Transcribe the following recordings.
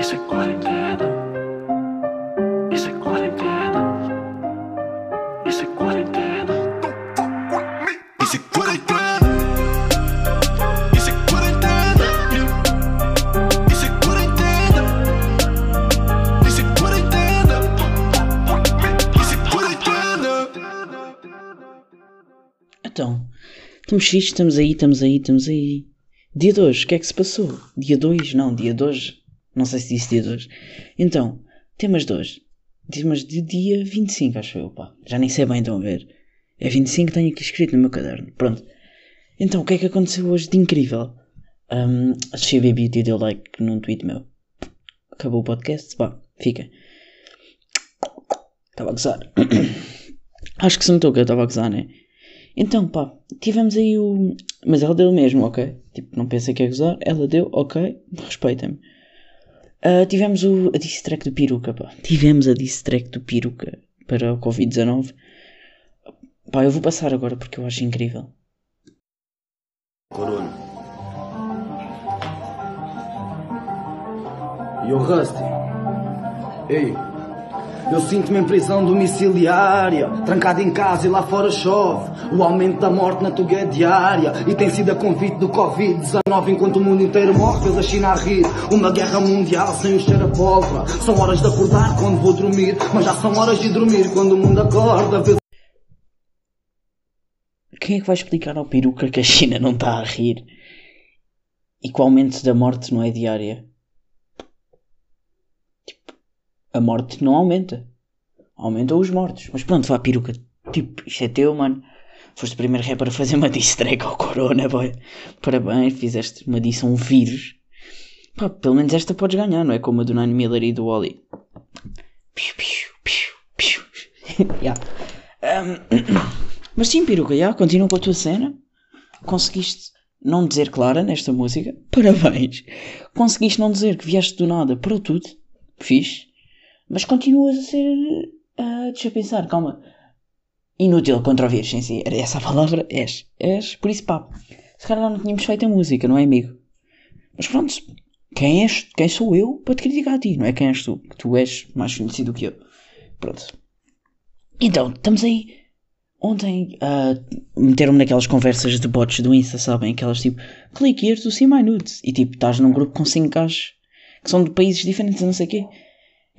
Isso é quarentena. Isso é quarentena. Isso é quarentena. Isso é quarentena. Isso é quarentena. Isso é quarentena. Isso é quarentena. Isso é quarentena. Então, estamos fixos, estamos aí, estamos aí, estamos aí. Dia 2, o que é que se passou? Dia 2? Não, dia 2. Não sei se disse dia 2. Então, temas de hoje. Temas de dia 25, acho eu, pá. Já nem sei bem, estão a ver. É 25 que tenho aqui escrito no meu caderno. Pronto. Então, o que é que aconteceu hoje de incrível? Um, a Baby deu like num tweet meu. Acabou o podcast? Pá, fica. Estava a gozar. Acho que se notou que eu estava a gozar, né? Então, pá, tivemos aí o. Mas ela deu mesmo, ok? Tipo, não pensa que é gozar. Ela deu, ok, respeita-me. Ah, tivemos o, a diss do Peruca, pá. Tivemos a diss do Peruca para o Covid-19. Pá, eu vou passar agora porque eu acho incrível. Corona. E o Rusty? Ei, eu sinto-me em prisão domiciliária, trancado em casa e lá fora chove. O aumento da morte na Tuga é diária e tem sido a convite do Covid-19 enquanto o mundo inteiro morre, fez a China a rir. Uma guerra mundial sem o cheiro a pólvora. São horas de acordar quando vou dormir, mas já são horas de dormir quando o mundo acorda. Vê Quem é que vai explicar ao Peruca que a China não está a rir? E que o aumento da morte não é diária? Tipo, a morte não aumenta. Aumentam os mortos. Mas pronto, vá, Peruca. Tipo, isto é teu, mano. Foste o primeiro rapper a fazer uma diss track ao Corona, boy. Parabéns, fizeste uma diss a um vírus. Pá, pelo menos esta podes ganhar, não é como a do Nine Miller e do Wally. Piu, piu, piu, piu. yeah. Um, mas sim, Peruca, já, continua com a tua cena. Conseguiste não dizer Clara nesta música. Parabéns. Conseguiste não dizer que vieste do nada para o tudo. Fixe. Mas continuas a ser. ah, deixa eu pensar, calma. Inútil contra o vírus, sim. Era essa a palavra? És. És. Por isso, pá. Se calhar não tínhamos feito a música, não é, amigo? Mas pronto. Quem és? Quem sou eu para te criticar a ti? Não é quem és tu? Que tu és mais conhecido que eu. Pronto. Então, estamos aí. Ontem ah, meteram-me naquelas conversas de bots do Insta, sabem? Aquelas tipo, clique here see my nudes. E tipo, estás num grupo com 5 gajos que são de países diferentes, não sei o quê.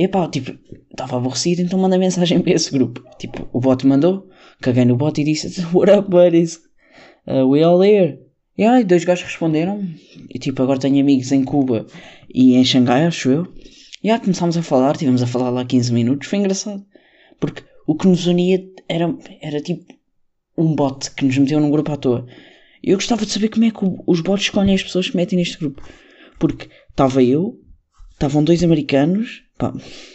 E pá, tipo, estava aborrecido, então mandei mensagem para esse grupo. Tipo, o bot mandou, caguei no bot e disse: What up, buddies? Uh, we all here. E aí, dois gajos responderam. E tipo, agora tenho amigos em Cuba e em Xangai, acho eu. E aí começámos a falar, tivemos a falar lá 15 minutos, foi engraçado. Porque o que nos unia era, era tipo um bot que nos meteu num grupo à toa. Eu gostava de saber como é que os bots escolhem as pessoas que metem neste grupo. Porque estava eu, estavam dois americanos, pá,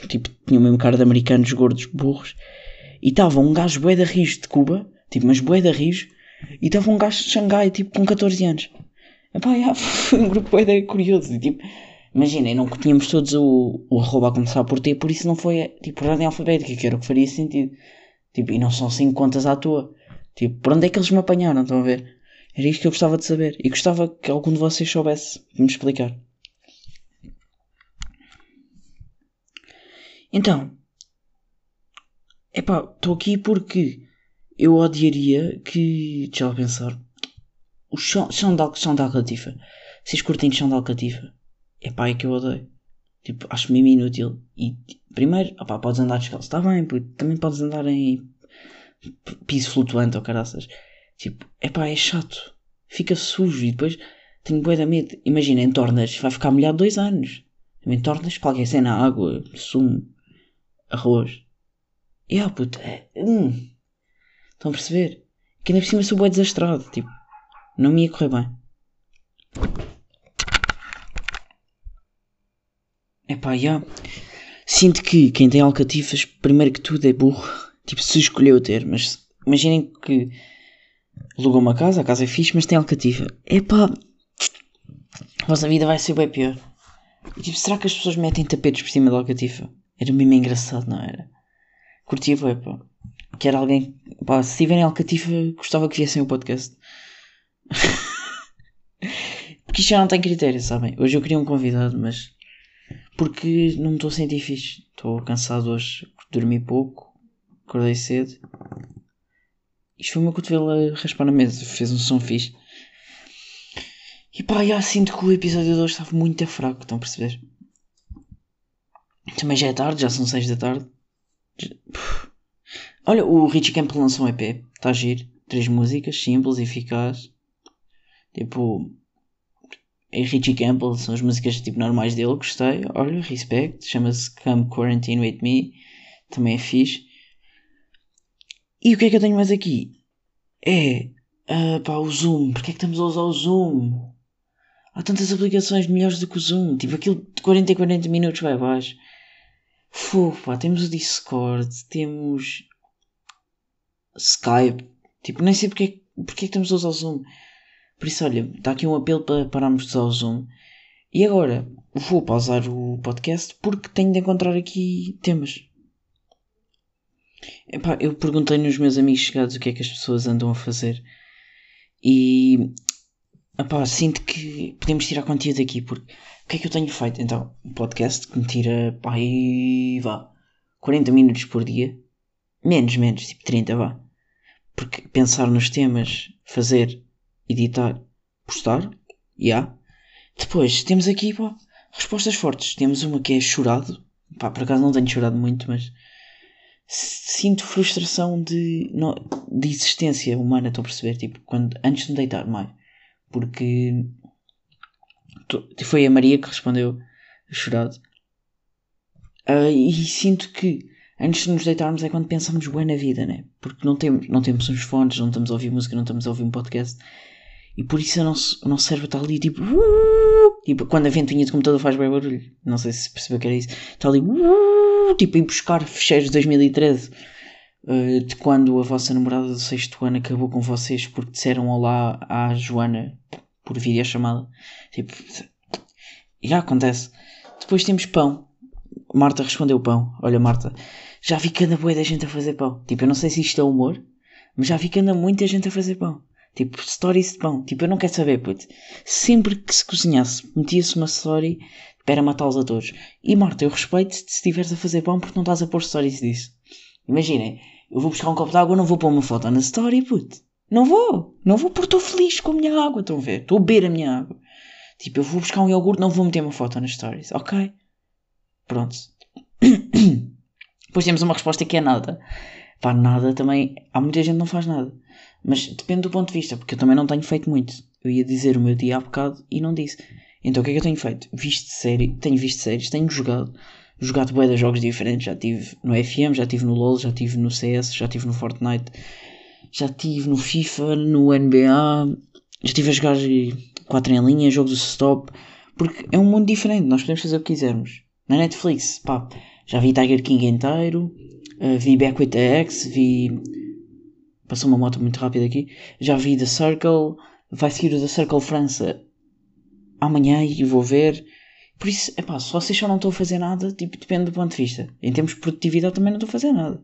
tipo, tinham mesmo cara de americanos gordos, burros, e estava um gajo bué da rijo de Cuba, tipo, mas bué da rijo, e estava um gajo de Xangai, tipo, com 14 anos. Epá, já, foi um grupo bué da curioso, tipo, imaginem, não tínhamos todos o, o arroba a começar por T, por isso não foi, tipo, por ordem alfabética, que era o que faria sentido. Tipo, e não são cinco contas à toa. Tipo, por onde é que eles me apanharam, estão a ver? Era isto que eu gostava de saber. E gostava que algum de vocês soubesse me explicar. Então, epá, estou aqui porque eu odiaria que. Deixa eu pensar. O chão, chão, de, chão Alcatifa. Vocês curtem chão de Alcatifa? Epá, é que eu odeio. Tipo, acho mesmo inútil. E, primeiro, opá, podes andar descalço. Está bem, puto. Também podes andar em piso flutuante ou caraças. Tipo, epá, é chato. Fica sujo e depois tenho bué de medo. Imagina, em tornas, vai ficar molhado dois anos. Em tornas, qualquer cena, água, sumo, arroz. E ah, puto, é. Hum. Estão a perceber? Que ainda por cima sou bué desastrado. Tipo, não me ia correr bem. Epá, já. Sinto que quem tem alcatifas, primeiro que tudo, é burro. Tipo, se escolheu ter, mas imaginem que alugou uma casa, a casa é fixe, mas tem alcatifa. Epá, a vossa vida vai ser bem pior. Tipo, será que as pessoas metem tapetes por cima da alcatifa? Era mesmo engraçado, não era? Curtia bem, pá. Que era alguém. Pá, se tiverem alcatifa, gostava que viessem o podcast. Porque isto já não tem critério, sabem? Hoje eu queria um convidado, mas Porque não me estou a sentir fixe. Estou cansado hoje. Dormi pouco. Acordei cedo. Isto foi o meu cotovelo a raspar na mesa. Fez um som fixe. E pá, já sinto que o episódio de hoje estava muito fraco. Estão a perceber? Também já é tarde. Já são 6 da tarde. Olha, o Richie Campbell lançou um EP. Está a giro. Três músicas. Simples, eficaz. Tipo... É Richie Campbell. São as músicas tipo normais dele. Gostei. Olha, respect. Chama-se Come Quarantine With Me. Também é fixe. E o que é que eu tenho mais aqui? É. ah, pá, o Zoom. Porquê é que estamos a usar o Zoom? Há tantas aplicações melhores do que o Zoom. Tipo, aquilo de 40 em 40 minutos vai abaixo. Fogo, pá, temos o Discord, temos Skype. Tipo, nem sei porque, é que- porque é que estamos a usar o Zoom. Por isso, olha, está aqui um apelo para pararmos de usar o Zoom. E agora, vou pausar o podcast porque tenho de encontrar aqui temas. Epá, eu perguntei nos meus amigos chegados o que é que as pessoas andam a fazer. E epá, sinto que podemos tirar conteúdo aqui porque o que é que eu tenho feito? Então, um podcast que me tira pá, aí vá 40 minutos por dia. Menos, menos, tipo 30 vá. Porque pensar nos temas, fazer, editar, postar, já. Depois temos aqui pá, respostas fortes. Temos uma que é chorado. Pá, por acaso não tenho chorado muito, mas sinto frustração de, de existência humana, estão a perceber? Tipo, quando, antes de me deitar, mais. Porque foi a Maria que respondeu chorado. Ah, e sinto que antes de nos deitarmos é quando pensamos bem na vida, né? Porque não temos, não temos uns fones, não estamos a ouvir música, não estamos a ouvir um podcast. E por isso o nosso, o nosso cérebro está ali tipo. "Uh", Tipo, quando a ventoinha de computador faz bem barulho. Não sei se percebeu que era isso. Está ali. "Uh", Tipo, ir buscar fecheiros de 2013. uh, de quando a vossa namorada do sexto ano acabou com vocês porque disseram olá à Joana por videochamada. Tipo. Já acontece. Depois temos pão. Marta respondeu pão. Olha, Marta, já vi cada boa da gente a fazer pão. Tipo, eu não sei se isto é humor, mas já vi que anda muita gente a fazer pão. Tipo, stories de pão. Tipo, eu não quero saber, puto. Sempre que se cozinhasse, metia-se uma story para matá-los a todos. E Marta, eu respeito-te se estiveres a fazer pão porque não estás a pôr stories disso. Imaginem, eu vou buscar um copo de água, não vou pôr uma foto na story, puto. Não vou. Não vou porque estou feliz com a minha água, estão a ver? Estou a beber a minha água. Tipo, eu vou buscar um iogurte, não vou meter uma foto nas stories, ok? Pronto. Depois temos uma resposta que é nada. Pá, nada também. Há muita gente que não faz nada. Mas depende do ponto de vista, porque eu também não tenho feito muito. Eu ia dizer o meu dia há bocado e não disse. Então o que é que eu tenho feito? Visto série, tenho visto séries, tenho jogado. Jogado bué de jogos diferentes. Já estive no FM, já estive no LoL, já estive no CS, já estive no Fortnite, já estive no FIFA, no NBA, já estive a jogar 4 em linha, jogos do stop. Porque é um mundo diferente, nós podemos fazer o que quisermos. Na Netflix, pá, já vi Tiger King inteiro, uh, vi Back with the X, vi. Passou uma moto muito rápida aqui. Já vi The Circle, vai seguir o The Circle França amanhã e vou ver. Por isso, é pá, se vocês só não estão a fazer nada, tipo, depende do ponto de vista. Em termos de produtividade também não estou a fazer nada.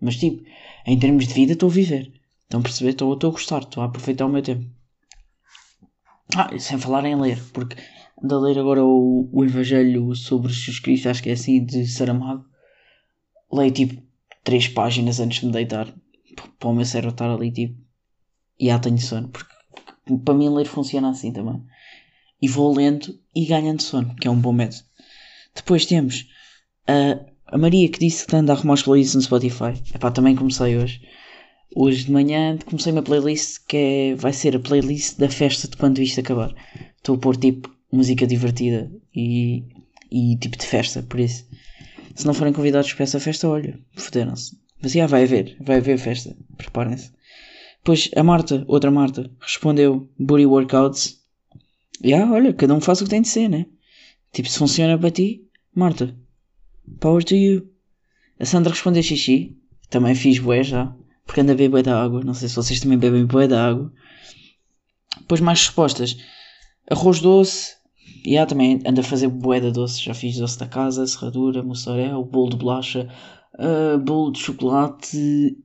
Mas, tipo, em termos de vida estou a viver. Estão a perceber? Estou, estou a gostar, estou a aproveitar o meu tempo. Ah, sem falar em ler, porque ando a ler agora o, o Evangelho sobre Jesus Cristo, acho que é assim, de Saramago. Leio tipo três páginas antes de me deitar, para o meu cérebro estar ali tipo, e já tenho sono, porque para mim ler funciona assim também. E vou lendo e ganhando sono, que é um bom método. Depois temos a, a Maria que disse que anda a arrumar as playlists no Spotify. Epá, também comecei hoje. Hoje de manhã comecei uma playlist que é, vai ser a playlist da festa de quando isto acabar. Estou a pôr tipo música divertida e, e tipo de festa, por isso. Se não forem convidados para essa festa, olha, foderam-se. Mas já vai haver, vai haver festa, preparem-se. Depois a Marta, outra Marta, respondeu Booty Workouts. Já, olha, cada um faz o que tem de ser, né? Tipo, se funciona para ti, Marta, power to you. A Sandra respondeu xixi, também fiz bué já, porque anda a beber da água. Não sei se vocês também bebem bué da água. Depois mais respostas. Arroz doce, e há também ando a fazer bué de doce. Já fiz doce da casa, serradura, mussarela, bolo de bolacha, ah, bolo de chocolate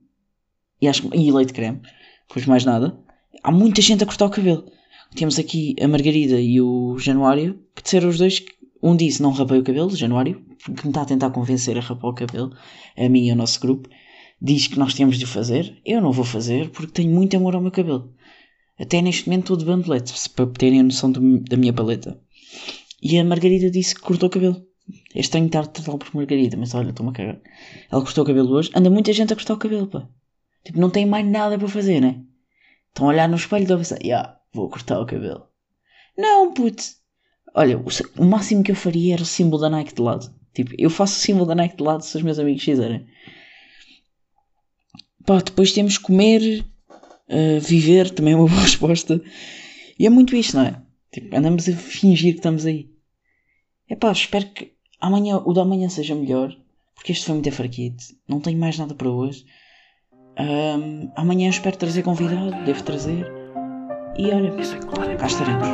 e, acho, que- e leite creme. Depois mais nada. Há muita gente a cortar o cabelo. Temos aqui a Margarida e o Januário, que disseram os dois que Um disse não rapei o cabelo, Januário, porque me está a tentar convencer a rapar o cabelo, a mim e ao nosso grupo. Diz que nós temos de o fazer. Eu não vou fazer porque tenho muito amor ao meu cabelo. Até neste momento estou de bandelete, se- para terem a noção do- da minha paleta. E a Margarida disse que cortou o cabelo. É estranho estar a tratá-lo por Margarida, mas olha, estou-me a cagar. Ela cortou o cabelo hoje. Anda muita gente a cortar o cabelo, pá. Tipo, não tem mais nada para fazer, né? Estão a olhar no espelho e estão a pensar, yeah, vou cortar o cabelo. Não, puto. Olha, o, o máximo que eu faria era o símbolo da Nike de lado. Tipo, eu faço o símbolo da Nike de lado se os meus amigos fizerem. Pá, depois temos comer, eh, viver, também é uma boa resposta. E é muito isto, não é? Tipo, andamos a fingir que estamos aí. É pá, espero que amanhã, o da amanhã seja melhor. Porque este foi muito fraquito. Não tenho mais nada para hoje. Ahm, amanhã espero trazer convidado, devo trazer. E olha, Is it quarantine? cá estaremos.